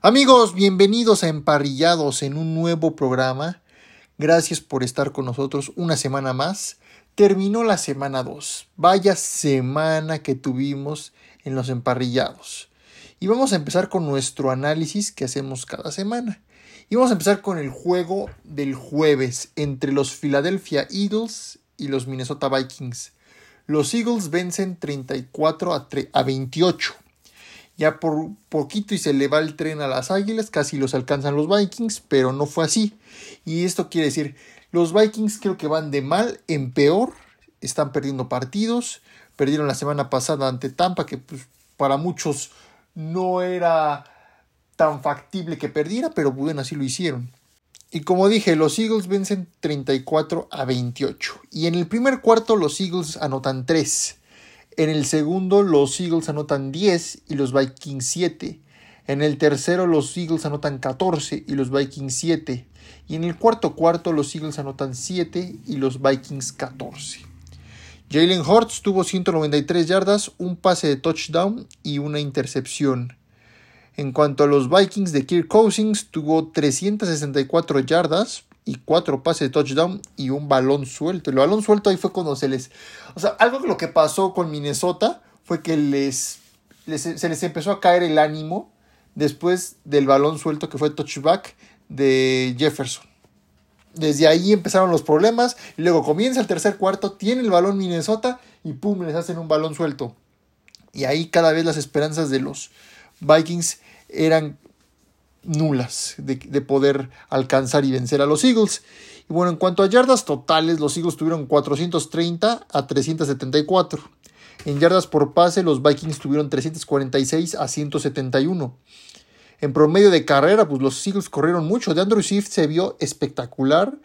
Amigos, bienvenidos a Emparrillados en un nuevo programa. Gracias por estar con nosotros una semana más. Terminó la semana 2. Vaya semana que tuvimos en los emparrillados. Y vamos a empezar con nuestro análisis que hacemos cada semana. Y vamos a empezar con el juego del jueves entre los Philadelphia Eagles y los Minnesota Vikings. Los Eagles vencen 34 a, 28 ya por poquito y se le va el tren a las Águilas, casi los alcanzan los Vikings, pero no fue así. Y esto quiere decir, los Vikings creo que van de mal en peor, están perdiendo partidos, perdieron la semana pasada ante Tampa, que pues, para muchos no era tan factible que perdiera, pero bueno, así lo hicieron. Y como dije, los Eagles vencen 34 a 28. Y en el primer cuarto los Eagles anotan 3. En el segundo, los Eagles anotan 10 y los Vikings 7. En el tercero, los Eagles anotan 14 y los Vikings 7. Y en el cuarto cuarto, los Eagles anotan 7 y los Vikings 14. Jalen Hurts tuvo 193 yardas, un pase de touchdown y una intercepción. En cuanto a los Vikings de Kirk Cousins, tuvo 364 yardas, y cuatro pases de touchdown y un balón suelto. El balón suelto ahí fue cuando se les... O sea, algo que lo que pasó con Minnesota fue que les, se les empezó a caer el ánimo después del balón suelto que fue touchback de Jefferson. Desde ahí empezaron los problemas y luego comienza el tercer cuarto, tiene el balón Minnesota y pum, les hacen un balón suelto. Y ahí cada vez las esperanzas de los Vikings eran nulas de, poder alcanzar y vencer a los Eagles. Y bueno, en cuanto a yardas totales, los Eagles tuvieron 430 a 374. En yardas por pase, los Vikings tuvieron 346 a 171. En promedio de carrera, pues los Eagles corrieron mucho. De Andrew Swift se vio espectacular.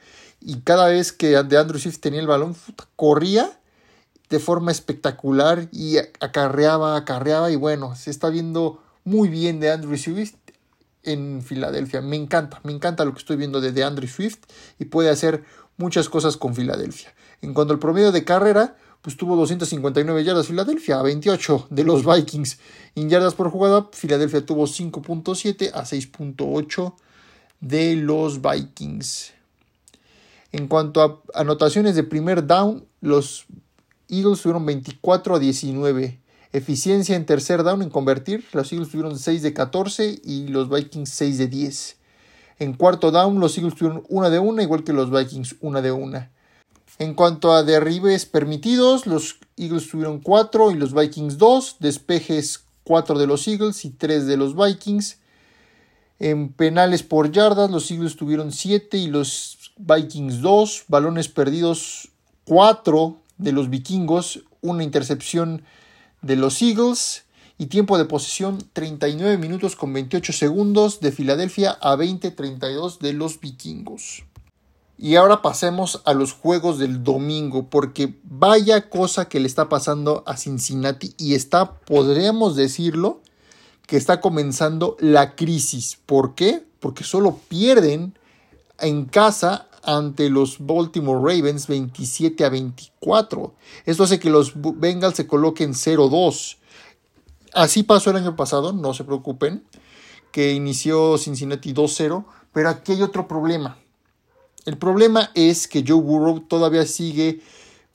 Y cada vez que de Andrew Swift tenía el balón, corría de forma espectacular y acarreaba, acarreaba. Y bueno, se está viendo muy bien de Andrew Swift en Filadelfia. Me encanta, me encanta lo que estoy viendo de Andrew Swift y puede hacer muchas cosas con Filadelfia. En cuanto al promedio de carrera, pues tuvo 259 yardas Filadelfia a 28 de los Vikings. En yardas por jugada, Filadelfia tuvo 5.7 a 6.8 de los Vikings. En cuanto a anotaciones de primer down, los Eagles tuvieron 24 a 19 Eficiencia en tercer down en convertir. Los Eagles tuvieron 6 de 14 y los Vikings 6 de 10. En cuarto down, los Eagles tuvieron 1 de 1, igual que los Vikings 1 de 1. En cuanto a derribes permitidos, los Eagles tuvieron 4 y los Vikings 2. Despejes 4 de los Eagles y 3 de los Vikings. En penales por yardas, los Eagles tuvieron 7 y los Vikings 2. Balones perdidos 4 de los vikingos. Una intercepción de los Eagles y tiempo de posesión 39 minutos con 28 segundos de Filadelfia a 20-32 de los vikingos. Y ahora pasemos a los juegos del domingo, porque vaya cosa que le está pasando a Cincinnati y está, podríamos decirlo, que está comenzando la crisis. ¿Por qué? Porque solo pierden en casa ante los Baltimore Ravens 27 a 24. Esto hace que los Bengals se coloquen 0-2. Así pasó el año pasado, no se preocupen, que inició Cincinnati 2-0, pero aquí hay otro problema. El problema es que Joe Burrow todavía sigue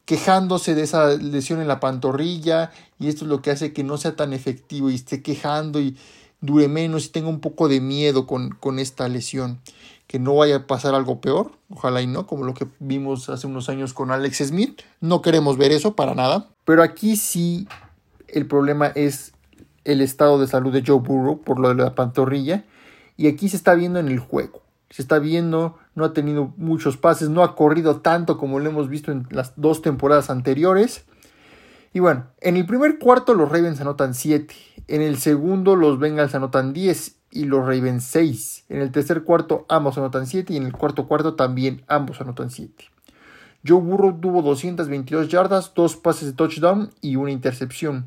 quejándose de esa lesión en la pantorrilla y esto es lo que hace que no sea tan efectivo y esté quejando y dure menos y tenga un poco de miedo con, con esta lesión que no vaya a pasar algo peor, ojalá y no, como lo que vimos hace unos años con Alex Smith, no queremos ver eso para nada, pero aquí sí el problema es el estado de salud de Joe Burrow por lo de la pantorrilla y aquí se está viendo en el juego, se está viendo, no ha tenido muchos pases, no ha corrido tanto como lo hemos visto en las dos temporadas anteriores. Y bueno, en el primer cuarto los Ravens anotan 7, en el segundo los Bengals anotan 10 y los Ravens 6. En el tercer cuarto ambos anotan 7 y en el cuarto cuarto también ambos anotan 7. Joe Burrow tuvo 222 yardas, 2 pases de touchdown y una intercepción.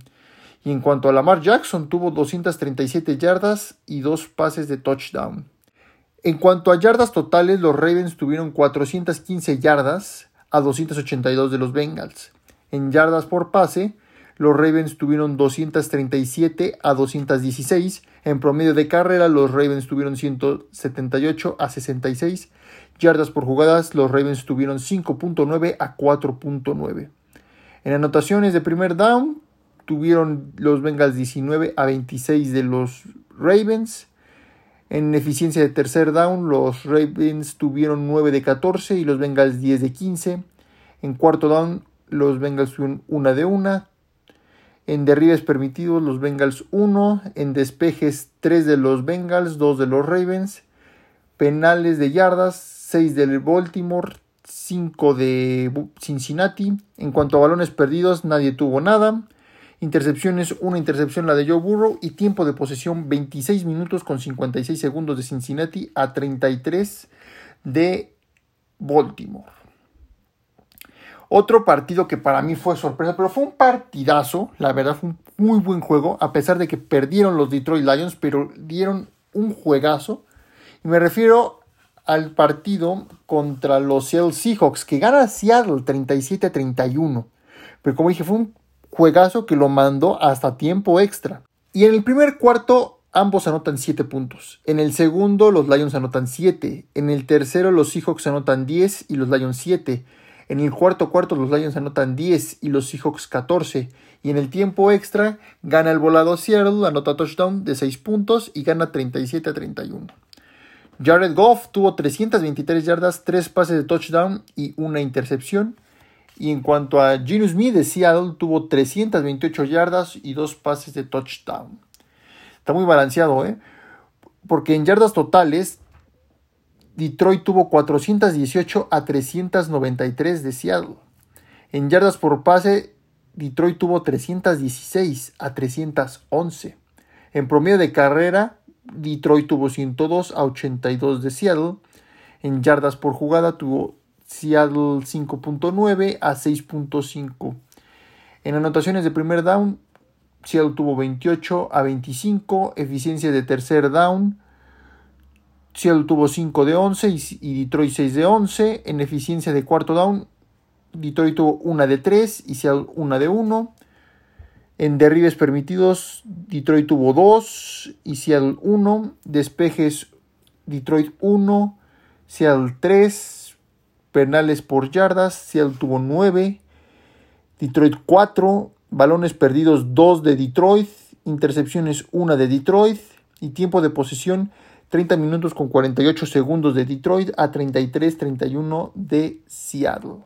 Y en cuanto a Lamar Jackson, tuvo 237 yardas y 2 pases de touchdown. En cuanto a yardas totales, los Ravens tuvieron 415 yardas a 282 de los Bengals. En yardas por pase, los Ravens tuvieron 237 a 216. En promedio de carrera, los Ravens tuvieron 178 a 66. Yardas por jugadas, los Ravens tuvieron 5.9 a 4.9. En anotaciones de primer down, tuvieron los Bengals 19 a 26 de los Ravens. En eficiencia de tercer down, los Ravens tuvieron 9 de 14 y los Bengals 10 de 15. En cuarto down, los Bengals tuvieron 1 de 1. En derribes permitidos, los Bengals 1. En despejes, 3 de los Bengals, 2 de los Ravens. Penales de yardas, 6 del Baltimore, 5 de Cincinnati. En cuanto a balones perdidos, nadie tuvo nada. Intercepciones, una intercepción la de Joe Burrow y tiempo de posesión 26 minutos con 56 segundos de Cincinnati a 33 de Baltimore. Otro partido que para mí fue sorpresa, pero fue un partidazo, la verdad fue un muy buen juego, a pesar de que perdieron los Detroit Lions, pero dieron un juegazo. Y me refiero al partido contra los Seattle Seahawks, que gana Seattle 37 a 31. Pero como dije, fue un juegazo que lo mandó hasta tiempo extra. Y en el primer cuarto ambos anotan 7 puntos. En el segundo los Lions anotan 7. En el tercero los Seahawks anotan 10 y los Lions 7. En el cuarto cuarto los Lions anotan 10 y los Seahawks 14. Y en el tiempo extra gana el volado Seattle, anota touchdown de 6 puntos y gana 37 a 31. Jared Goff tuvo 323 yardas, 3 pases de touchdown y una intercepción. Y en cuanto a Gino Smith de Seattle, tuvo 328 yardas y 2 pases de touchdown. Está muy balanceado, ¿eh? Porque en yardas totales Detroit tuvo 418 a 393 de Seattle. En yardas por pase, Detroit tuvo 316 a 311. En promedio de carrera, Detroit tuvo 102 a 82 de Seattle. En yardas por jugada tuvo Seattle 5.9 a 6.5. En anotaciones de primer down, Seattle tuvo 28 a 25. Eficiencia de tercer down, Seattle tuvo 5 de 11 y, Detroit 6 de 11. En eficiencia de cuarto down, Detroit tuvo 1 de 3 y Seattle 1 de 1. En derribes permitidos, Detroit tuvo 2 y Seattle 1. Despejes, Detroit 1, Seattle 3. Penales por yardas, Seattle tuvo 9. Detroit 4. Balones perdidos 2 de Detroit. Intercepciones 1 de Detroit. Y tiempo de posesión 30 minutos con 48 segundos de Detroit a 33-31 de Seattle.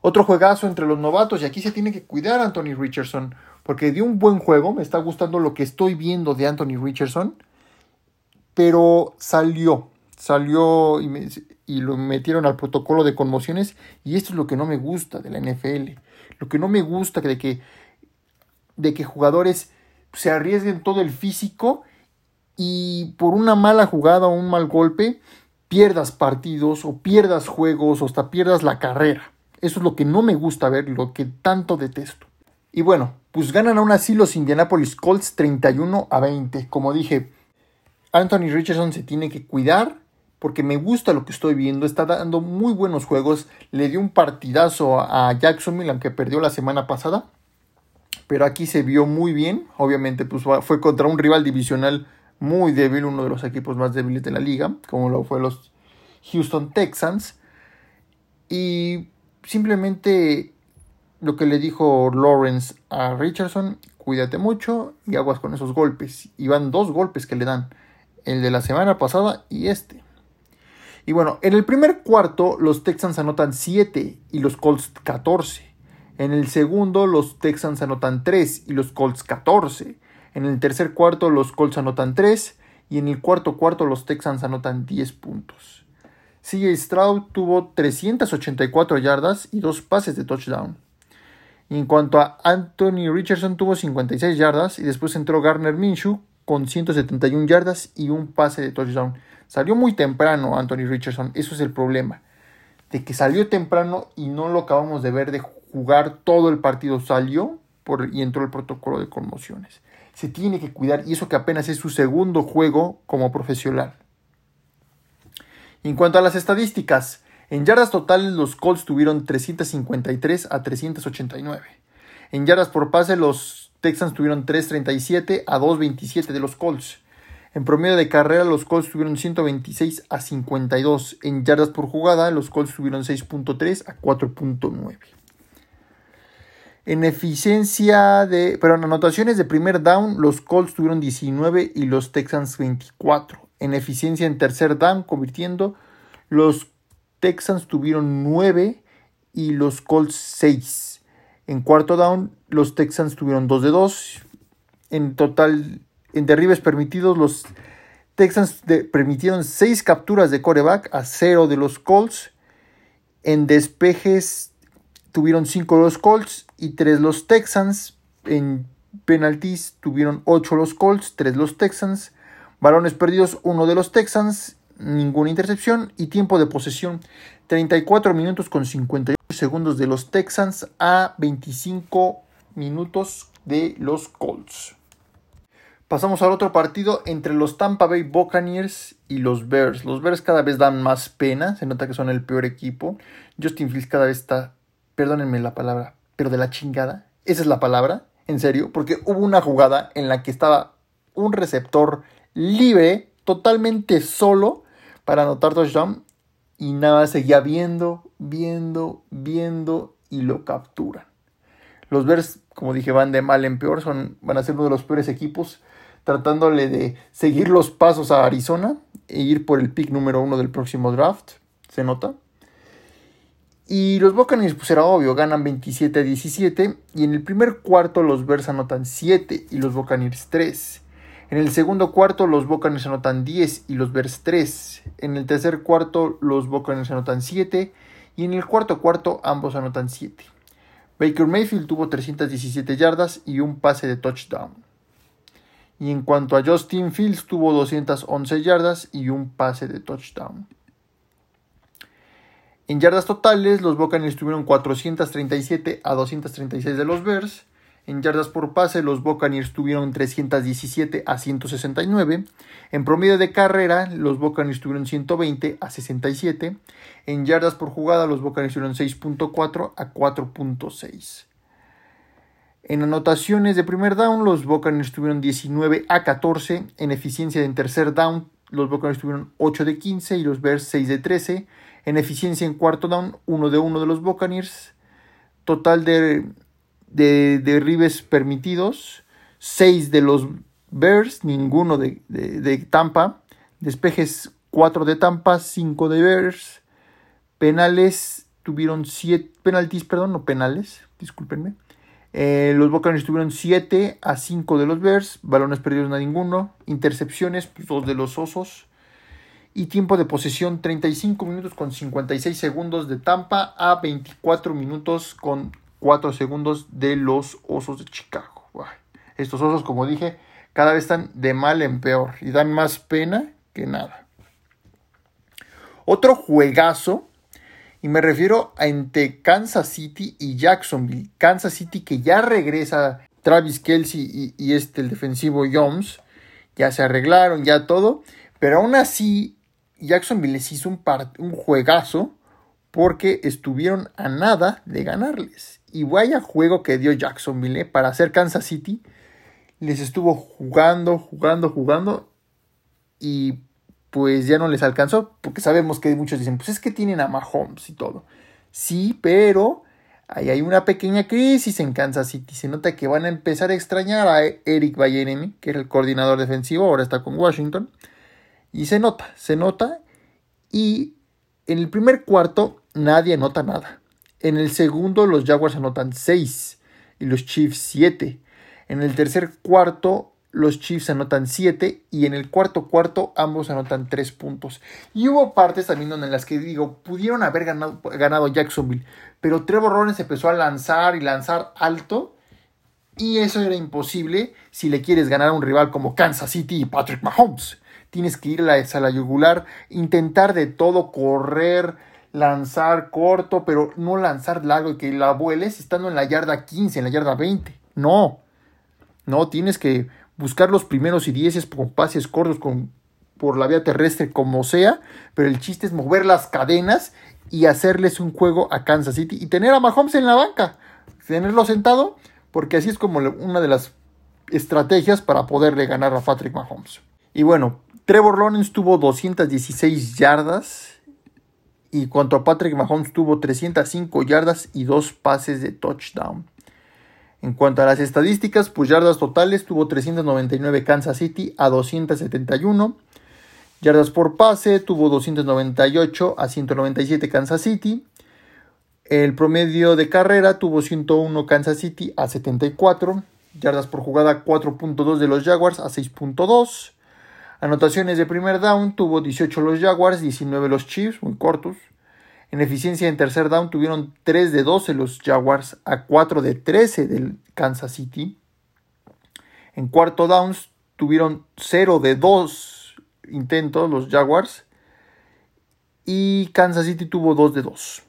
Otro juegazo entre los novatos y aquí se tiene que cuidar Anthony Richardson porque dio un buen juego, me está gustando lo que estoy viendo de Anthony Richardson, pero salió, salió y, lo metieron al protocolo de conmociones y esto es lo que no me gusta de la NFL, lo que no me gusta de que, de que jugadores se arriesguen todo el físico y por una mala jugada o un mal golpe pierdas partidos o pierdas juegos o hasta pierdas la carrera. Eso es lo que no me gusta ver, lo que tanto detesto. Y bueno, pues ganan aún así los Indianapolis Colts 31 a 20. Como dije, Anthony Richardson se tiene que cuidar porque me gusta lo que estoy viendo, está dando muy buenos juegos, le dio un partidazo a Jacksonville aunque perdió la semana pasada, pero aquí se vio muy bien, obviamente pues fue contra un rival divisional muy débil, uno de los equipos más débiles de la liga, como lo fue los Houston Texans. Y simplemente lo que le dijo Lawrence a Richardson, cuídate mucho y aguas con esos golpes. Y van dos golpes que le dan, el de la semana pasada y este. Y bueno, en el primer cuarto los Texans anotan 7 y los Colts 14. En el segundo los Texans anotan 3 y los Colts 14. En el tercer cuarto los Colts anotan 3 y en el cuarto cuarto los Texans anotan 10 puntos. CJ Stroud tuvo 384 yardas y dos pases de touchdown. en cuanto a Anthony Richardson tuvo 56 yardas y después entró Garner Minshew con 171 yardas y un pase de touchdown. Salió muy temprano Anthony Richardson, eso es el problema. De que salió temprano y no lo acabamos de ver de jugar todo el partido. Salió y entró el protocolo de conmociones se tiene que cuidar y eso que apenas es su segundo juego como profesional. En cuanto a las estadísticas, en yardas totales los Colts tuvieron 353 a 389. En yardas por pase, los Texans tuvieron 3.37 a 2.27 de los Colts. En promedio de carrera, los Colts tuvieron 126 a 52. En yardas por jugada, los Colts tuvieron 6.3 a 4.9. En eficiencia de. Pero en anotaciones de primer down, los Colts tuvieron 19 y los Texans 24. En eficiencia en tercer down, convirtiendo, los Texans tuvieron 9 y los Colts 6. En cuarto down, los Texans tuvieron 2 de 2. En total, en derribes permitidos, los Texans permitieron 6 capturas de coreback a 0 de los Colts. En despejes tuvieron 5 los Colts y 3 los Texans. En penalties tuvieron 8 los Colts, 3 los Texans. Balones perdidos, 1 de los Texans. Ninguna intercepción. Y tiempo de posesión, 34 minutos con 58 segundos de los Texans a 25 minutos de los Colts. Pasamos al otro partido entre los Tampa Bay Buccaneers y los Bears. Los Bears cada vez dan más pena, se nota que son el peor equipo. Justin Fields cada vez está, perdónenme la palabra, pero de la chingada. Esa es la palabra, en serio, porque hubo una jugada en la que estaba un receptor libre, totalmente solo, para anotar touchdown y nada, seguía viendo, viendo, viendo y lo capturan. Los Bears, como dije, van de mal en peor, son, van a ser uno de los peores equipos tratándole de seguir los pasos a Arizona e ir por el pick número uno del próximo draft. Se nota. Y los Buccaneers, pues era obvio, ganan 27 a 17. Y en el primer cuarto los Bears anotan 7 y los Buccaneers 3. En el segundo cuarto los Buccaneers anotan 10 y los Bears 3. En el tercer cuarto los Buccaneers anotan 7 y en el cuarto cuarto ambos anotan 7. Baker Mayfield tuvo 317 yardas y un pase de touchdown. Y en cuanto a Justin Fields, tuvo 211 yardas y un pase de touchdown. En yardas totales, los Buccaneers tuvieron 437 a 236 de los Bears. En yardas por pase, los Buccaneers tuvieron 317 a 169. En promedio de carrera, los Buccaneers tuvieron 120 a 67. En yardas por jugada, los Buccaneers tuvieron 6.4 a 4.6. En anotaciones de primer down, los Buccaneers tuvieron 19 a 14. En eficiencia en tercer down, los Buccaneers tuvieron 8 de 15 y los Bears 6 de 13. En eficiencia en cuarto down, 1 de 1 de los Buccaneers. Total de, de derribes permitidos, 6 de los Bears, ninguno de, de Tampa. Despejes 4 de Tampa, 5 de Bears. Penales tuvieron 7 penaltis, perdón, no penales, discúlpenme. Eh, los Buccaneers tuvieron 7 a 5 de los Bears, balones perdidos a ninguno, intercepciones, pues, 2 de los Osos y tiempo de posesión 35 minutos con 56 segundos de Tampa a 24 minutos con 4 segundos de los Osos de Chicago. Estos Osos, como dije, cada vez están de mal en peor y dan más pena que nada. Otro juegazo y me refiero entre Kansas City y Jacksonville. Kansas City que ya regresa Travis Kelsey y, este, el defensivo Jones. Ya se arreglaron, ya todo. Pero aún así, Jacksonville les hizo un, juegazo porque estuvieron a nada de ganarles. Y vaya juego que dio Jacksonville ¿eh? para hacer Kansas City. Les estuvo jugando, jugando, jugando. Y pues ya no les alcanzó, porque sabemos que muchos dicen, pues es que tienen a Mahomes y todo. Sí, pero ahí hay una pequeña crisis en Kansas City. Se nota que van a empezar a extrañar a Eric Bayeremi, que era el coordinador defensivo, ahora está con Washington. Y se nota, se nota. Y en el primer cuarto nadie anota nada. En el segundo los Jaguars anotan 6 y los Chiefs 7. En el tercer cuarto los Chiefs anotan 7 y en el cuarto cuarto ambos anotan 3 puntos. Y hubo partes también en las que digo, pudieron haber ganado, ganado Jacksonville, pero Trevor Lawrence empezó a lanzar y lanzar alto y eso era imposible si le quieres ganar a un rival como Kansas City y Patrick Mahomes. Tienes que ir a la, yugular, intentar de todo, correr, lanzar corto, pero no lanzar largo y que la vueles estando en la yarda 15, en la yarda 20. No, no, tienes que buscar los primeros y dieces con pases cortos con, por la vía terrestre como sea, pero el chiste es mover las cadenas y hacerles un juego a Kansas City y tener a Mahomes en la banca, tenerlo sentado porque así es como una de las estrategias para poderle ganar a Patrick Mahomes. Y bueno, Trevor Lawrence tuvo 216 yardas y cuanto a Patrick Mahomes tuvo 305 yardas y dos pases de touchdown. En cuanto a las estadísticas, pues yardas totales tuvo 399 Kansas City a 271. Yardas por pase tuvo 298 a 197 Kansas City. El promedio de carrera tuvo 101 Kansas City a 74. Yardas por jugada 4.2 de los Jaguars a 6.2. Anotaciones de primer down tuvo 18 los Jaguars, 19 los Chiefs, muy cortos. En eficiencia en tercer down tuvieron 3 de 12 los Jaguars a 4 de 13 del Kansas City. En cuarto downs tuvieron 0 de 2 intentos los Jaguars. Y Kansas City tuvo 2 de 2.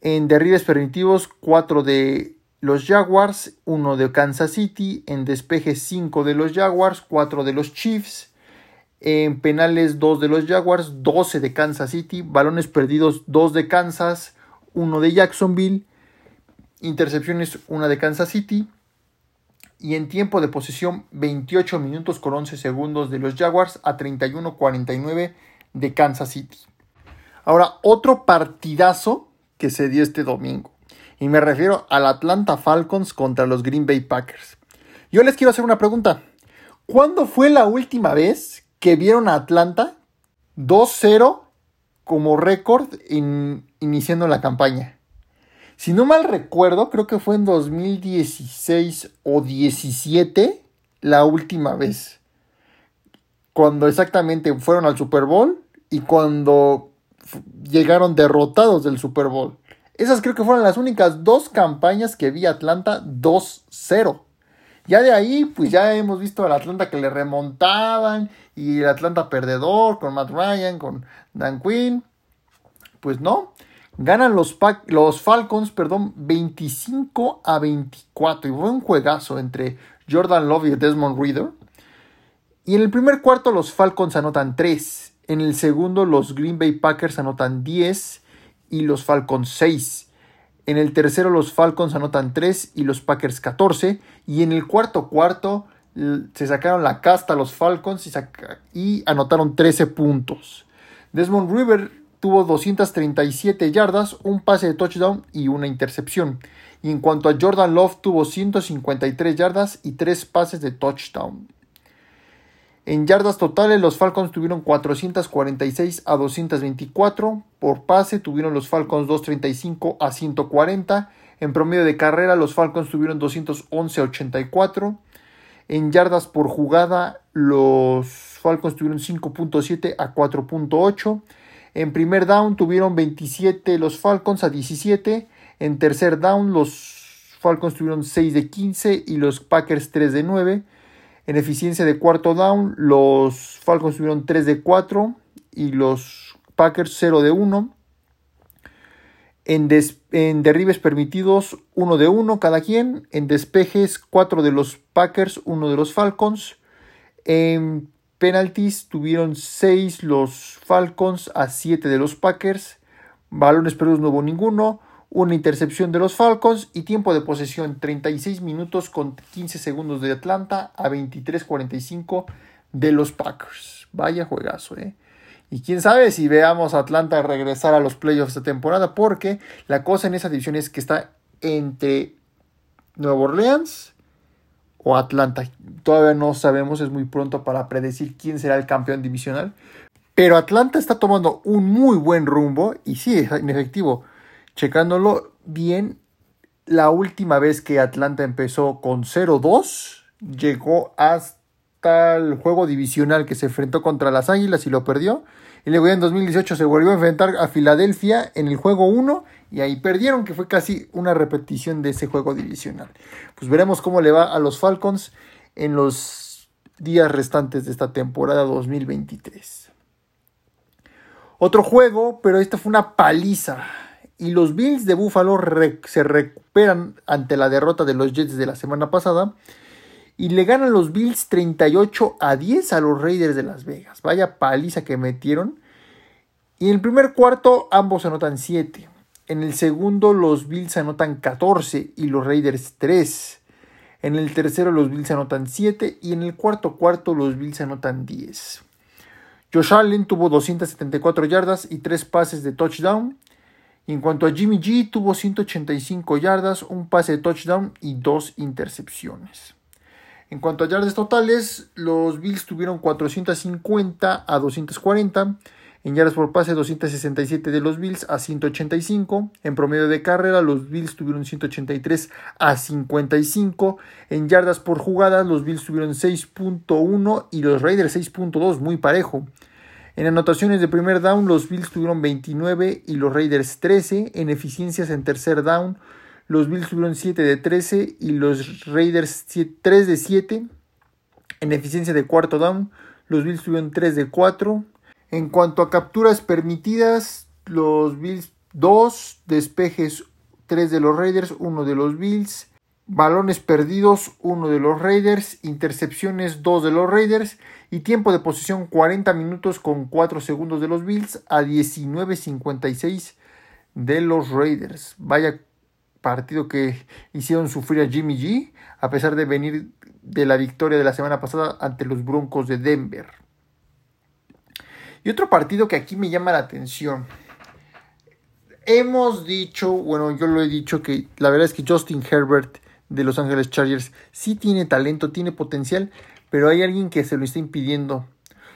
En derribes permitidos 4 de los Jaguars, 1 de Kansas City. En despeje 5 de los Jaguars, 4 de los Chiefs. En penales 2 de los Jaguars, 12 de Kansas City. Balones perdidos 2 de Kansas, 1 de Jacksonville. Intercepciones 1 de Kansas City. Y en tiempo de posesión 28 minutos con 11 segundos de los Jaguars a 31-49 de Kansas City. Ahora, otro partidazo que se dio este domingo. Y me refiero al Atlanta Falcons contra los Green Bay Packers. Yo les quiero hacer una pregunta. ¿Cuándo fue la última vez que vieron a Atlanta 2-0 como récord iniciando la campaña. Si no mal recuerdo, creo que fue en 2016 o 17 la última vez. Cuando exactamente fueron al Super Bowl y cuando llegaron derrotados del Super Bowl. Esas creo que fueron las únicas dos campañas que vi Atlanta 2-0. Ya de ahí, pues ya hemos visto al Atlanta que le remontaban y el Atlanta perdedor con Matt Ryan, con Dan Quinn. Pues no, ganan los, los Falcons, perdón, 25 a 24. Y fue un juegazo entre Jordan Love y Desmond Reader. Y en el primer cuarto los Falcons anotan 3. En el segundo los Green Bay Packers anotan 10 y los Falcons 6. En el tercero los Falcons anotan 3 y los Packers 14. Y en el cuarto cuarto se sacaron la casta los Falcons y, anotaron 13 puntos. Desmond River tuvo 237 yardas, un pase de touchdown y una intercepción. Y en cuanto a Jordan Love tuvo 153 yardas y 3 pases de touchdown. En yardas totales, los Falcons tuvieron 446 a 224. Por pase, tuvieron los Falcons 235 a 140. En promedio de carrera, los Falcons tuvieron 211 a 84. En yardas por jugada, los Falcons tuvieron 5.7 a 4.8. En primer down tuvieron 27 los Falcons a 17. En tercer down, los Falcons tuvieron 6 de 15 y los Packers 3 de 9. En eficiencia de cuarto down, los Falcons tuvieron 3 de 4 y los Packers 0 de 1. En, en, derribes permitidos, 1 de 1 cada quien. En despejes, 4 de los Packers, 1 de los Falcons. En penalties tuvieron 6 los Falcons a 7 de los Packers. Balones perdidos no hubo ninguno una intercepción de los Falcons y tiempo de posesión 36 minutos con 15 segundos de Atlanta a 23.45 de los Packers. Vaya juegazo, ¿eh? Y quién sabe si veamos a Atlanta regresar a los playoffs esta temporada, porque la cosa en esa división es que está entre Nueva Orleans o Atlanta. Todavía no sabemos, es muy pronto para predecir quién será el campeón divisional. Pero Atlanta está tomando un muy buen rumbo y sí, en efectivo, checándolo bien, la última vez que Atlanta empezó con 0-2, llegó hasta el juego divisional que se enfrentó contra las Águilas y lo perdió. Y luego en 2018 se volvió a enfrentar a Filadelfia en el juego 1 y ahí perdieron, que fue casi una repetición de ese juego divisional. Pues veremos cómo le va a los Falcons en los días restantes de esta temporada 2023. Otro juego, pero esta fue una paliza y los Bills de Buffalo se recuperan ante la derrota de los Jets de la semana pasada y le ganan los Bills 38 a 10 a los Raiders de Las Vegas. Vaya paliza que metieron. Y en el primer cuarto ambos anotan 7. En el segundo los Bills anotan 14 y los Raiders 3. En el tercero los Bills anotan 7 y en el cuarto cuarto los Bills anotan 10. Josh Allen tuvo 274 yardas y 3 pases de touchdown. En cuanto a Jimmy G, tuvo 185 yardas, un pase de touchdown y 2 intercepciones. En cuanto a yardas totales, los Bills tuvieron 450 a 240. En yardas por pase, 267 de los Bills a 185. En promedio de carrera, los Bills tuvieron 183 a 55. En yardas por jugadas, los Bills tuvieron 6.1 y los Raiders 6.2, muy parejo. En anotaciones de primer down, los Bills tuvieron 29 y los Raiders 13. En eficiencias en tercer down, los Bills tuvieron 7 de 13 y los Raiders 3 de 7. En eficiencia de cuarto down, los Bills tuvieron 3 de 4. En cuanto a capturas permitidas, los Bills 2, despejes 3 de los Raiders, 1 de los Bills. Balones perdidos, 1 de los Raiders. Intercepciones, 2 de los Raiders. Y tiempo de posición, 40 minutos con 4 segundos de los Bills a 19.56 de los Raiders. Vaya partido que hicieron sufrir a Jimmy G, a pesar de venir de la victoria de la semana pasada ante los Broncos de Denver. Y otro partido que aquí me llama la atención. Hemos dicho, bueno, yo lo he dicho que la verdad es que Justin Herbert de Los Ángeles Chargers sí tiene talento, tiene potencial, pero hay alguien que se lo está impidiendo.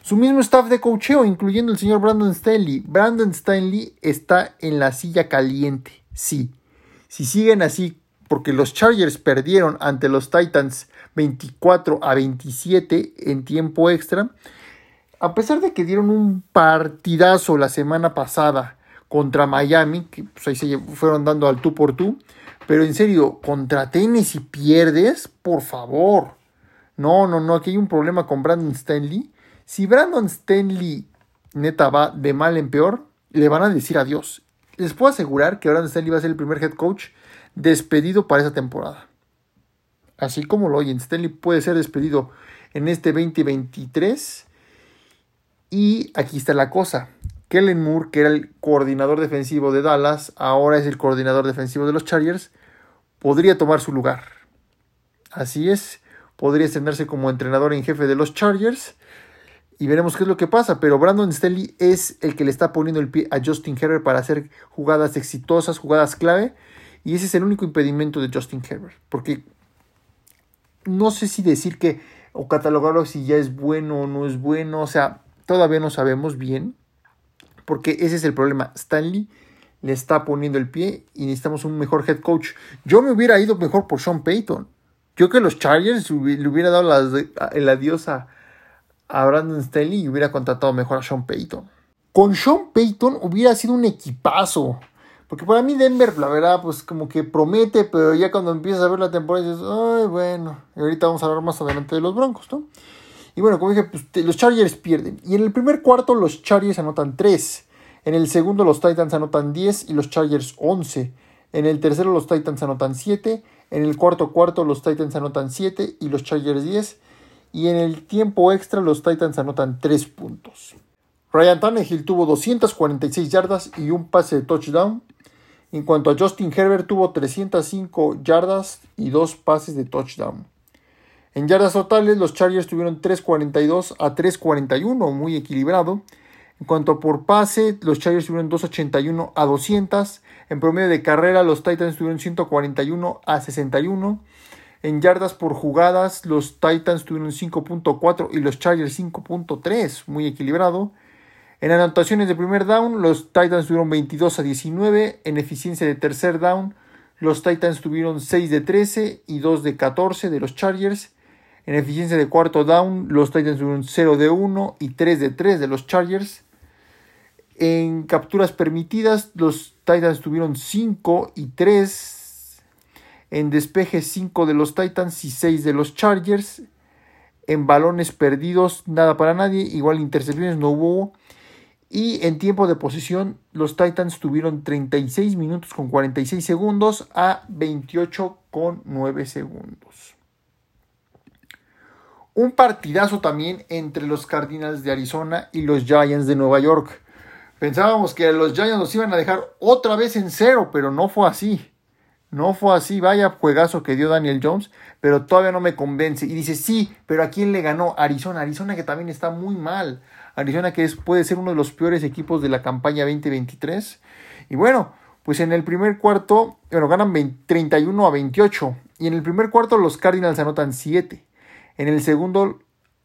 Su mismo staff de cocheo, incluyendo el señor Brandon Stanley. Brandon Stanley está en la silla caliente, sí. Si siguen así, porque los Chargers perdieron ante los Titans 24 a 27 en tiempo extra, a pesar de que dieron un partidazo la semana pasada contra Miami, que pues, ahí se fueron dando al tú por tú, pero en serio, contra Tennessee pierdes, por favor. No, no, no, aquí hay un problema con Brandon Stanley. Si Brandon Stanley neta va de mal en peor, le van a decir adiós les puedo asegurar que Brandon Stanley va a ser el primer head coach despedido para esa temporada. Así como lo oyen, Stanley puede ser despedido en este 2023. Y aquí está la cosa. Kellen Moore, que era el coordinador defensivo de Dallas, ahora es el coordinador defensivo de los Chargers, podría tomar su lugar. Así es, podría extenderse como entrenador en jefe de los Chargers y veremos qué es lo que pasa. Pero Brandon Staley es el que le está poniendo el pie a Justin Herbert para hacer jugadas exitosas, jugadas clave. Y ese es el único impedimento de Justin Herbert. Porque no sé si decir que o catalogarlo si ya es bueno o no es bueno. O sea, todavía no sabemos bien. Porque ese es el problema. Stanley le está poniendo el pie y necesitamos un mejor head coach. Yo me hubiera ido mejor por Sean Payton. Yo que los Chargers le hubiera dado el adiós a, a Brandon Staley y hubiera contratado mejor a Sean Payton. Con Sean Payton hubiera sido un equipazo. Porque para mí Denver, la verdad, pues como que promete, pero ya cuando empiezas a ver la temporada dices, ay, bueno, y ahorita vamos a hablar más adelante de los Broncos, ¿no? Y bueno, como dije, pues los Chargers pierden. Y en el primer cuarto los Chargers anotan 3. En el segundo los Titans anotan 10 y los Chargers 11. En el tercero los Titans anotan 7. En el cuarto cuarto los Titans anotan 7 y los Chargers 10 y en el tiempo extra los Titans anotan 3 puntos. Ryan Tannehill tuvo 246 yardas y un pase de touchdown. En cuanto a Justin Herbert tuvo 305 yardas y dos pases de touchdown. En yardas totales los Chargers tuvieron 342 a 341, muy equilibrado. En cuanto por pase, los Chargers tuvieron 281 a 200. En promedio de carrera, los Titans tuvieron 141 a 61. En yardas por jugadas, los Titans tuvieron 5.4 y los Chargers 5.3, muy equilibrado. En anotaciones de primer down, los Titans tuvieron 22 a 19. En eficiencia de tercer down, los Titans tuvieron 6 de 13 y 2 de 14 de los Chargers. En eficiencia de cuarto down, los Titans tuvieron 0 de 1 y 3 de 3 de los Chargers. En capturas permitidas, los Titans tuvieron 5 y 3 en despeje 5 de los Titans y 6 de los Chargers. En balones perdidos, nada para nadie. Igual intercepciones no hubo. Y en tiempo de posición, los Titans tuvieron 36 minutos con 46 segundos a 28 con 9 segundos. Un partidazo también entre los Cardinals de Arizona y los Giants de Nueva York. Pensábamos que los Giants los iban a dejar otra vez en cero, pero no fue así. No fue así. Vaya juegazo que dio Daniel Jones, pero todavía no me convence. Y dice, sí, pero ¿a quién le ganó? Arizona. Arizona que también está muy mal. Arizona que es, puede ser uno de los peores equipos de la campaña 2023. Y bueno, pues en el primer cuarto, bueno, ganan 31 a 28. Y en el primer cuarto los Cardinals anotan 7. En el segundo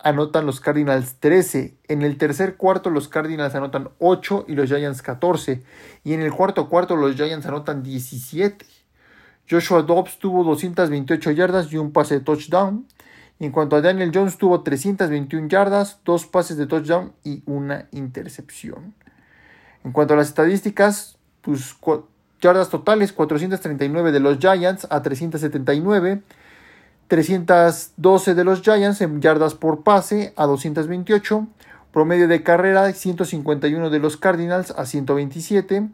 anotan los Cardinals 13. En el tercer cuarto los Cardinals anotan 8 y los Giants 14. Y en el cuarto cuarto los Giants anotan 17. Joshua Dobbs tuvo 228 yardas y un pase de touchdown. Y en cuanto a Daniel Jones tuvo 321 yardas, dos pases de touchdown y una intercepción. En cuanto a las estadísticas, pues yardas totales 439 de los Giants a 379. 312 de los Giants en yardas por pase a 228. Promedio de carrera 151 de los Cardinals a 127.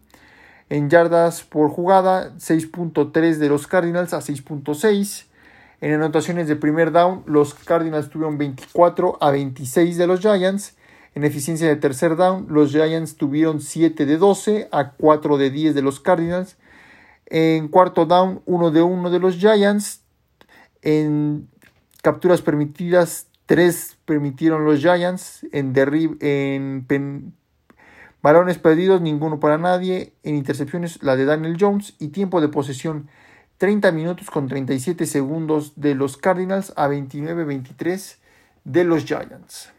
En yardas por jugada 6.3 de los Cardinals a 6.6. En anotaciones de primer down los Cardinals tuvieron 24 a 26 de los Giants. En eficiencia de tercer down los Giants tuvieron 7 de 12 a 4 de 10 de los Cardinals. En cuarto down 1 de 1 de los Giants en capturas permitidas, 3 permitieron los Giants. En, en balones perdidos, ninguno para nadie. En intercepciones, la de Daniel Jones. Y tiempo de posesión, 30 minutos con 37 segundos de los Cardinals a 29-23 de los Giants.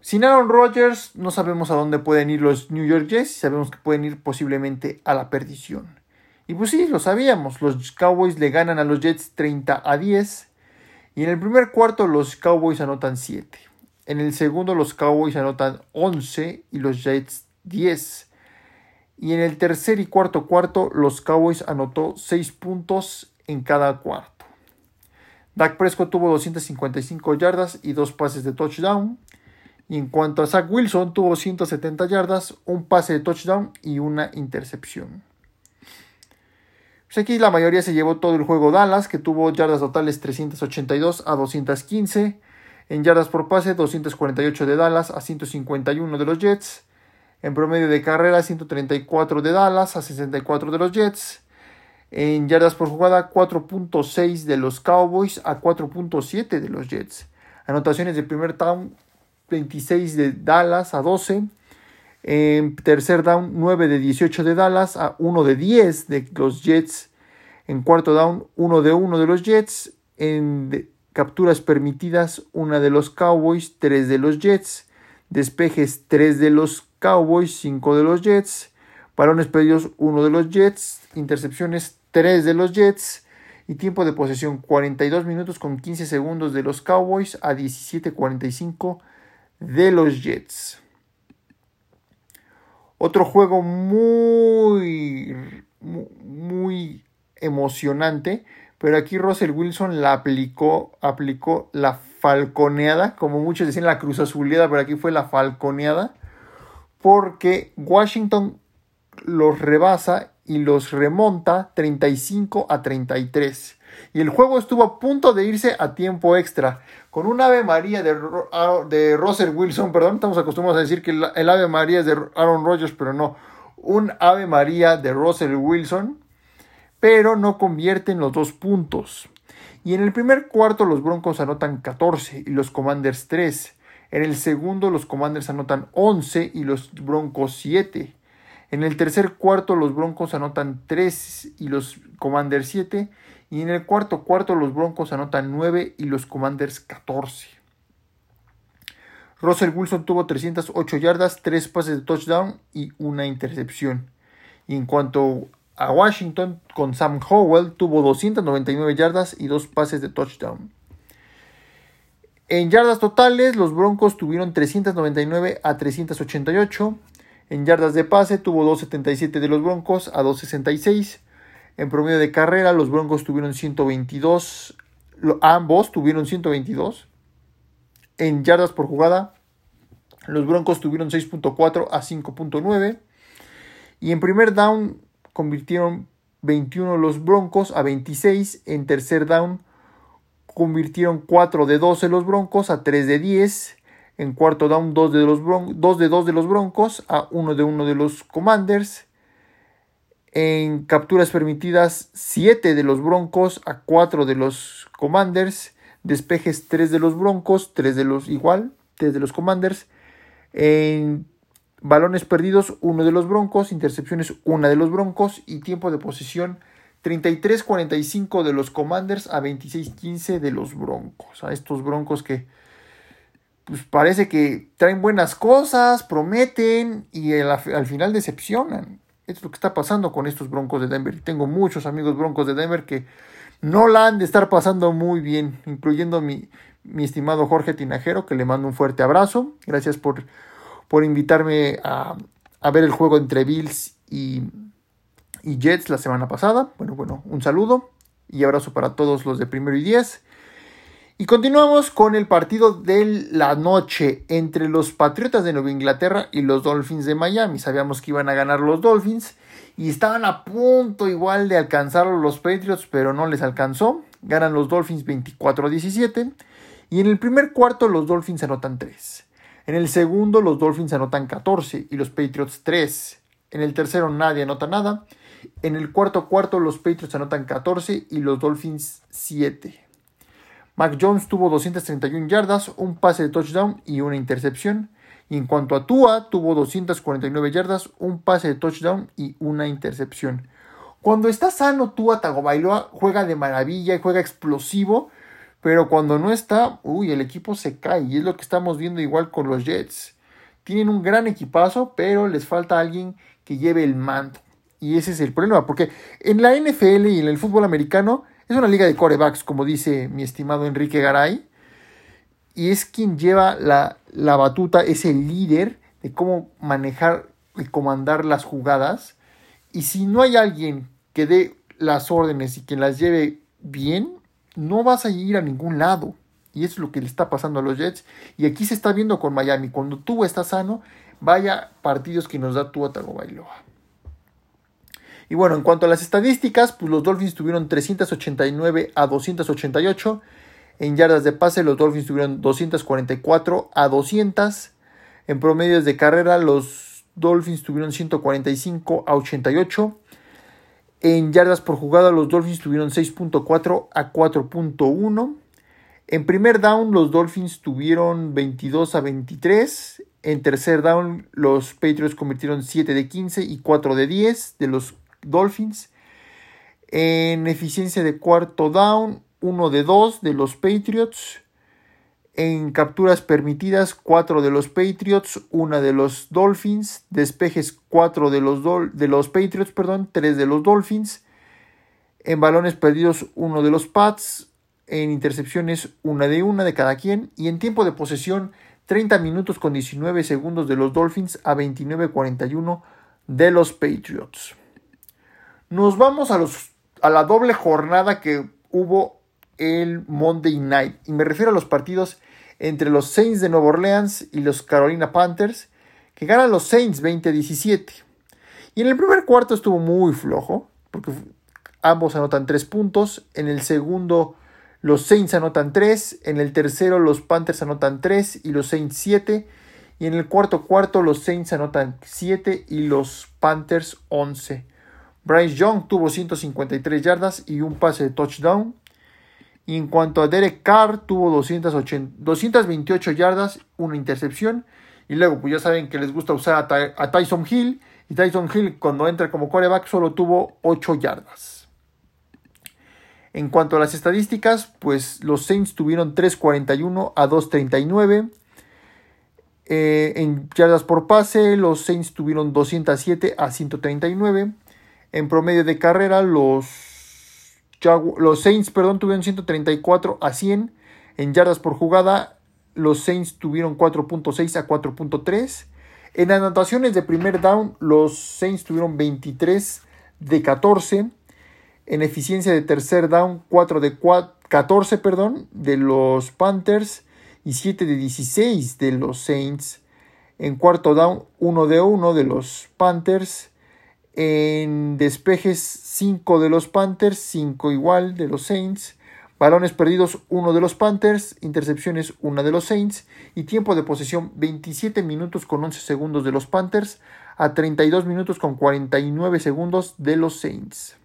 Sin Aaron Rodgers, no sabemos a dónde pueden ir los New York Jets. Sabemos que pueden ir posiblemente a la perdición. Y pues sí, lo sabíamos, los Cowboys le ganan a los Jets 30 a 10 y en el primer cuarto los Cowboys anotan 7. En el segundo los Cowboys anotan 11 y los Jets 10. Y en el tercer y cuarto cuarto los Cowboys anotó 6 puntos en cada cuarto. Dak Prescott tuvo 255 yardas y dos pases de touchdown. Y en cuanto a Zach Wilson, tuvo 170 yardas, un pase de touchdown y una intercepción. Pues aquí la mayoría se llevó todo el juego Dallas, que tuvo yardas totales 382 a 215. En yardas por pase, 248 de Dallas a 151 de los Jets. En promedio de carrera, 134 de Dallas a 64 de los Jets. En yardas por jugada, 4.6 de los Cowboys a 4.7 de los Jets. Anotaciones de primer down, 26 de Dallas a 12. En tercer down, 9 de 18 de Dallas a 1 de 10 de los Jets. En cuarto down, 1 de 1 de los Jets. En capturas permitidas, 1 de los Cowboys, 3 de los Jets. Despejes, 3 de los Cowboys, 5 de los Jets. Balones perdidos, 1 de los Jets. Intercepciones, 3 de los Jets. Y tiempo de posesión, 42 minutos con 15 segundos de los Cowboys a 17.45 de los Jets. Otro juego muy, muy emocionante, pero aquí Russell Wilson la aplicó, aplicó la falconeada, como muchos decían la cruz azuleada, pero aquí fue la falconeada, porque Washington los rebasa y los remonta 35 a 33 y el juego estuvo a punto de irse a tiempo extra. Con un Ave María de, de Russell Wilson, perdón, estamos acostumbrados a decir que el, Ave María es de Aaron Rodgers, pero no. Un Ave María de Russell Wilson, pero no convierten los dos puntos. Y en el primer cuarto los Broncos anotan 14 y los Commanders 3. En el segundo los Commanders anotan 11 y los Broncos 7. En el tercer cuarto los Broncos anotan 3 y los Commanders 7. Y en el cuarto cuarto los Broncos anotan 9 y los Commanders 14. Russell Wilson tuvo 308 yardas, 3 pases de touchdown y una intercepción. Y en cuanto a Washington, con Sam Howell tuvo 299 yardas y 2 pases de touchdown. En yardas totales, los Broncos tuvieron 399 a 388. En yardas de pase, tuvo 277 de los Broncos a 266. En promedio de carrera, los Broncos tuvieron 122. Ambos tuvieron 122. En yardas por jugada, los Broncos tuvieron 6.4 a 5.9. Y en primer down convirtieron 21 los Broncos a 26. En tercer down convirtieron 4 de 12 los Broncos a 3 de 10. En cuarto down, 2 de, dos de 2 de los Broncos a 1 de 1 de los Commanders. En capturas permitidas, 7 de los Broncos a 4 de los Commanders. Despejes 3 de los Broncos, 3 de los igual, 3 de los Commanders. En balones perdidos, 1 de los Broncos. Intercepciones, 1 de los Broncos. Y tiempo de posición, 33-45 de los Commanders a 26-15 de los Broncos. A estos Broncos que pues parece que traen buenas cosas, prometen y al, final decepcionan. Es lo que está pasando con estos Broncos de Denver. Tengo muchos amigos Broncos de Denver que no la han de estar pasando muy bien, incluyendo mi, mi estimado Jorge Tinajero, que le mando un fuerte abrazo. Gracias por, por invitarme a, a ver el juego entre Bills y, y Jets la semana pasada. Bueno, bueno, un saludo y abrazo para todos los de primero y diez. Y continuamos con el partido de la noche entre los Patriotas de Nueva Inglaterra y los Dolphins de Miami. Sabíamos que iban a ganar los Dolphins y estaban a punto igual de alcanzar los Patriots, pero no les alcanzó. Ganan los Dolphins 24-17 y en el primer cuarto los Dolphins anotan 3. En el segundo los Dolphins anotan 14 y los Patriots 3. En el tercero nadie anota nada. En el cuarto cuarto los Patriots anotan 14 y los Dolphins 7. Mac Jones tuvo 231 yardas, un pase de touchdown y una intercepción. Y en cuanto a Tua, tuvo 249 yardas, un pase de touchdown y una intercepción. Cuando está sano, Tua Tagovailoa juega de maravilla y juega explosivo, pero cuando no está, uy, el equipo se cae. Y es lo que estamos viendo igual con los Jets. Tienen un gran equipazo, pero les falta alguien que lleve el manto. Y ese es el problema, porque en la NFL y en el fútbol americano es una liga de corebacks, como dice mi estimado Enrique Garay. Y es quien lleva la, la batuta, es el líder de cómo manejar y comandar las jugadas. Y si no hay alguien que dé las órdenes y que las lleve bien, no vas a ir a ningún lado. Y eso es lo que le está pasando a los Jets. Y aquí se está viendo con Miami. Cuando tú estás sano, vaya partidos que nos da tu Bailoa. Y bueno, en cuanto a las estadísticas, pues los Dolphins tuvieron 389 a 288. En yardas de pase, los Dolphins tuvieron 244 a 200. En promedios de carrera, los Dolphins tuvieron 145 a 88. En yardas por jugada, los Dolphins tuvieron 6.4 a 4.1. En primer down, los Dolphins tuvieron 22 a 23. En tercer down, los Patriots convirtieron 7 de 15 y 4 de 10 de los Dolphins. En eficiencia de cuarto down, 1 de 2 de los Patriots. En capturas permitidas, 4 de los Patriots, 1 de los Dolphins. Despejes, 4 de los, de los Patriots, perdón, 3 de los Dolphins. En balones perdidos, 1 de los Pats. En intercepciones, 1 de 1 de cada quien. Y en tiempo de posesión, 30 minutos con 19 segundos de los Dolphins a 29-41 de los Patriots. Nos vamos a, los, a la doble jornada que hubo el Monday Night. Y me refiero a los partidos entre los Saints de Nueva Orleans y los Carolina Panthers, que ganan los Saints 20-17. Y en el primer cuarto estuvo muy flojo, porque ambos anotan 3 puntos. En el segundo, los Saints anotan 3. En el tercero, los Panthers anotan 3 y los Saints 7. Y en el cuarto cuarto, los Saints anotan 7 y los Panthers 11. Bryce Young tuvo 153 yardas y un pase de touchdown. Y en cuanto a Derek Carr, tuvo 228 yardas, una intercepción. Y luego, pues ya saben que les gusta usar a, Tyson Hill. Y Tyson Hill, cuando entra como quarterback, solo tuvo 8 yardas. En cuanto a las estadísticas, pues los Saints tuvieron 3.41 a 2.39. Eh, en yardas por pase, los Saints tuvieron 207 a 139. En promedio de carrera, los, los Saints perdón, tuvieron 134 a 100. En yardas por jugada, los Saints tuvieron 4.6 a 4.3. En anotaciones de primer down, los Saints tuvieron 23 de 14. En eficiencia de tercer down, 4 de 14 perdón, de los Panthers y 7 de 16 de los Saints. En cuarto down, 1 de 1 de los Panthers. En despejes 5 de los Panthers, 5 igual de los Saints. Balones perdidos, uno de los Panthers, intercepciones, una de los Saints y tiempo de posesión 27 minutos con 11 segundos de los Panthers a 32 minutos con 49 segundos de los Saints.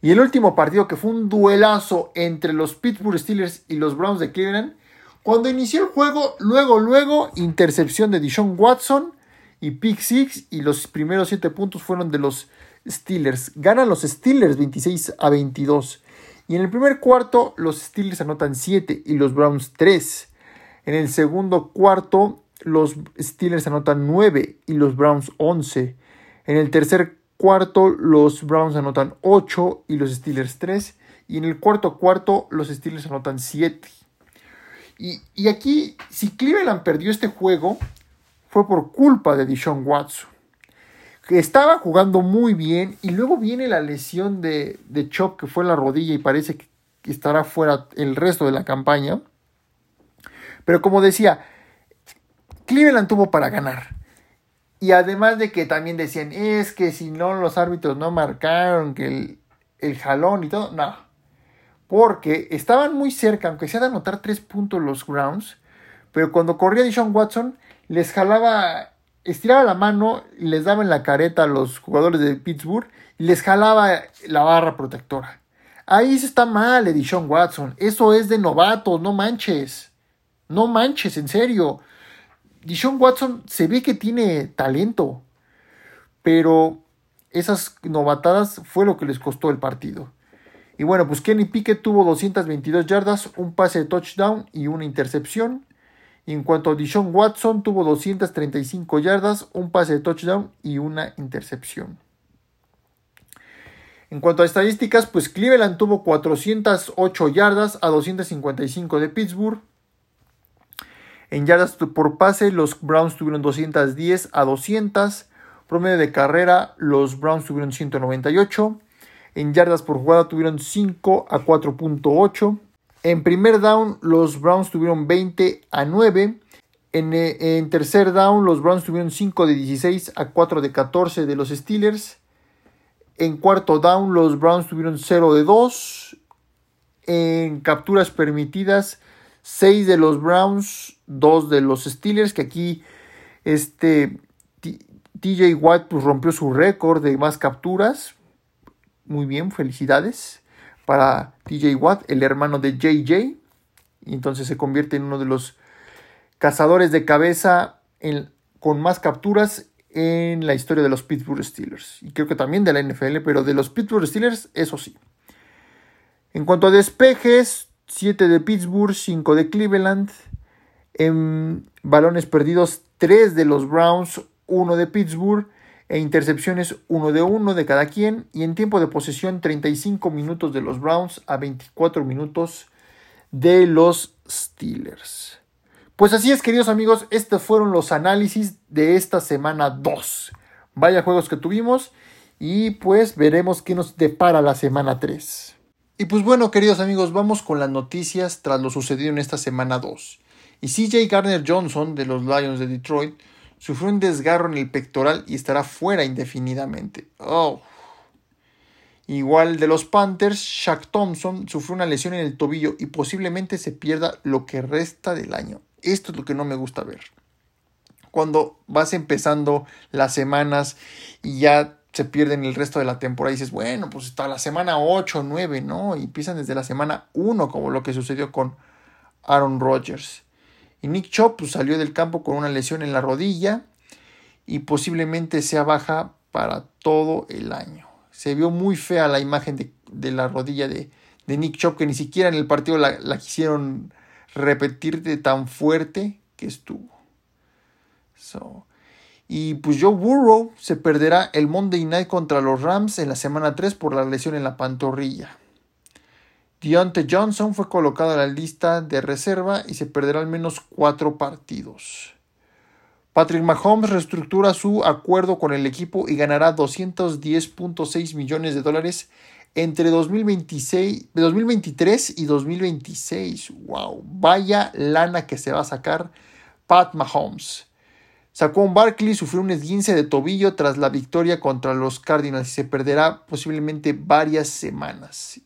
Y el último partido que fue un duelazo entre los Pittsburgh Steelers y los Browns de Cleveland. Cuando inició el juego, luego, luego, intercepción de Dishon Watson y pick six y los primeros 7 puntos fueron de los Steelers. Ganan los Steelers 26 a 22. Y en el primer cuarto los Steelers anotan 7 y los Browns 3. En el segundo cuarto los Steelers anotan 9 y los Browns 11. En el tercer cuarto los Browns anotan 8 y los Steelers 3. Y en el cuarto cuarto los Steelers anotan 7. Y, y aquí, si Cleveland perdió este juego, fue por culpa de Dishon Watson. Que estaba jugando muy bien y luego viene la lesión de, de Chop que fue en la rodilla y parece que estará fuera el resto de la campaña. Pero como decía, Cleveland tuvo para ganar. Y además de que también decían, es que si no los árbitros no marcaron que el, jalón y todo, no. Porque estaban muy cerca, aunque sea de anotar tres puntos los grounds, pero cuando corría Deshaun Watson, les jalaba, estiraba la mano les daba en la careta a los jugadores de Pittsburgh y les jalaba la barra protectora. Ahí se está mal, Edison Watson. Eso es de novatos, no manches. No manches, en serio. Dishon Watson se ve que tiene talento, pero esas novatadas fue lo que les costó el partido. Y bueno, pues Kenny Pickett tuvo 222 yardas, un pase de touchdown y una intercepción. En cuanto a Dishon Watson, tuvo 235 yardas, un pase de touchdown y una intercepción. En cuanto a estadísticas, pues Cleveland tuvo 408 yardas a 255 de Pittsburgh. En yardas por pase, los Browns tuvieron 210 a 200. Promedio de carrera, los Browns tuvieron 198. En yardas por jugada tuvieron 5 a 4.8. En primer down, los Browns tuvieron 20 a 9. En, eh, en, tercer down, los Browns tuvieron 5 de 16 a 4 de 14 de los Steelers. En cuarto down, los Browns tuvieron 0 de 2. En capturas permitidas, 6 de los Browns, 2 de los Steelers, que aquí este TJ White pues, rompió su récord de más capturas. Muy bien, felicidades para TJ Watt, el hermano de JJ. Y entonces se convierte en uno de los cazadores de cabeza con más capturas en la historia de los Pittsburgh Steelers. Y creo que también de la NFL, pero de los Pittsburgh Steelers, eso sí. En cuanto a despejes, 7 de Pittsburgh, 5 de Cleveland. En balones perdidos, 3 de los Browns, 1 de Pittsburgh. E intercepciones, 1 de 1 de cada quien. Y en tiempo de posesión, 35 minutos de los Browns a 24 minutos de los Steelers. Pues así es, queridos amigos, estos fueron los análisis de esta semana 2. Vaya juegos que tuvimos y pues veremos qué nos depara la semana 3. Y pues bueno, queridos amigos, vamos con las noticias tras lo sucedido en esta semana 2. Y CJ Garner Johnson de los Lions de Detroit sufrió un desgarro en el pectoral y estará fuera indefinidamente. Oh. Igual de los Panthers, Shaq Thompson sufrió una lesión en el tobillo y posiblemente se pierda lo que resta del año. Esto es lo que no me gusta ver. Cuando vas empezando las semanas y ya se pierden el resto de la temporada y dices, bueno, pues está la semana 8, 9, ¿no? Y empiezan desde la semana 1, como lo que sucedió con Aaron Rodgers. Y Nick Chop pues, salió del campo con una lesión en la rodilla y posiblemente sea baja para todo el año. Se vio muy fea la imagen de, la rodilla de, Nick Chop, que ni siquiera en el partido la, quisieron repetir de tan fuerte que estuvo. Y pues Joe Burrow se perderá el Monday Night contra los Rams en la semana 3 por la lesión en la pantorrilla. Deontay Johnson fue colocado en la lista de reserva y se perderá al menos cuatro partidos. Patrick Mahomes reestructura su acuerdo con el equipo y ganará 210.6 millones de dólares entre 2026, 2023 y 2026. ¡Wow! Vaya lana que se va a sacar Pat Mahomes. Saquon Barkley sufrió un esguince de tobillo tras la victoria contra los Cardinals y se perderá posiblemente varias semanas.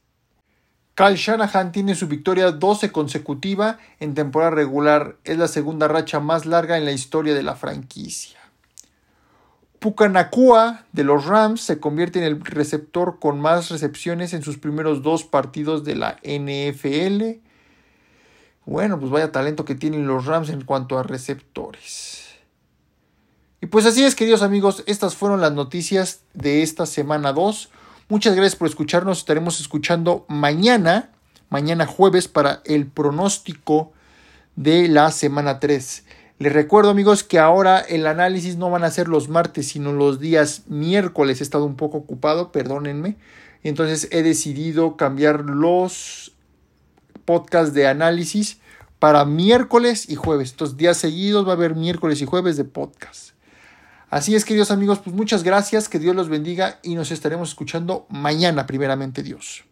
Kyle Shanahan tiene su victoria 12 consecutiva en temporada regular. Es la segunda racha más larga en la historia de la franquicia. Pucanacua de los Rams se convierte en el receptor con más recepciones en sus primeros dos partidos de la NFL. Bueno, pues vaya talento que tienen los Rams en cuanto a receptores. Y pues así es, queridos amigos, estas fueron las noticias de esta semana 2. Muchas gracias por escucharnos. Estaremos escuchando mañana, mañana jueves, para el pronóstico de la semana 3. Les recuerdo amigos que ahora el análisis no van a ser los martes, sino los días miércoles. He estado un poco ocupado, perdónenme. Entonces he decidido cambiar los podcasts de análisis para miércoles y jueves. Estos días seguidos va a haber miércoles y jueves de podcast. Así es, queridos amigos, pues muchas gracias, que Dios los bendiga y nos estaremos escuchando mañana, primeramente Dios.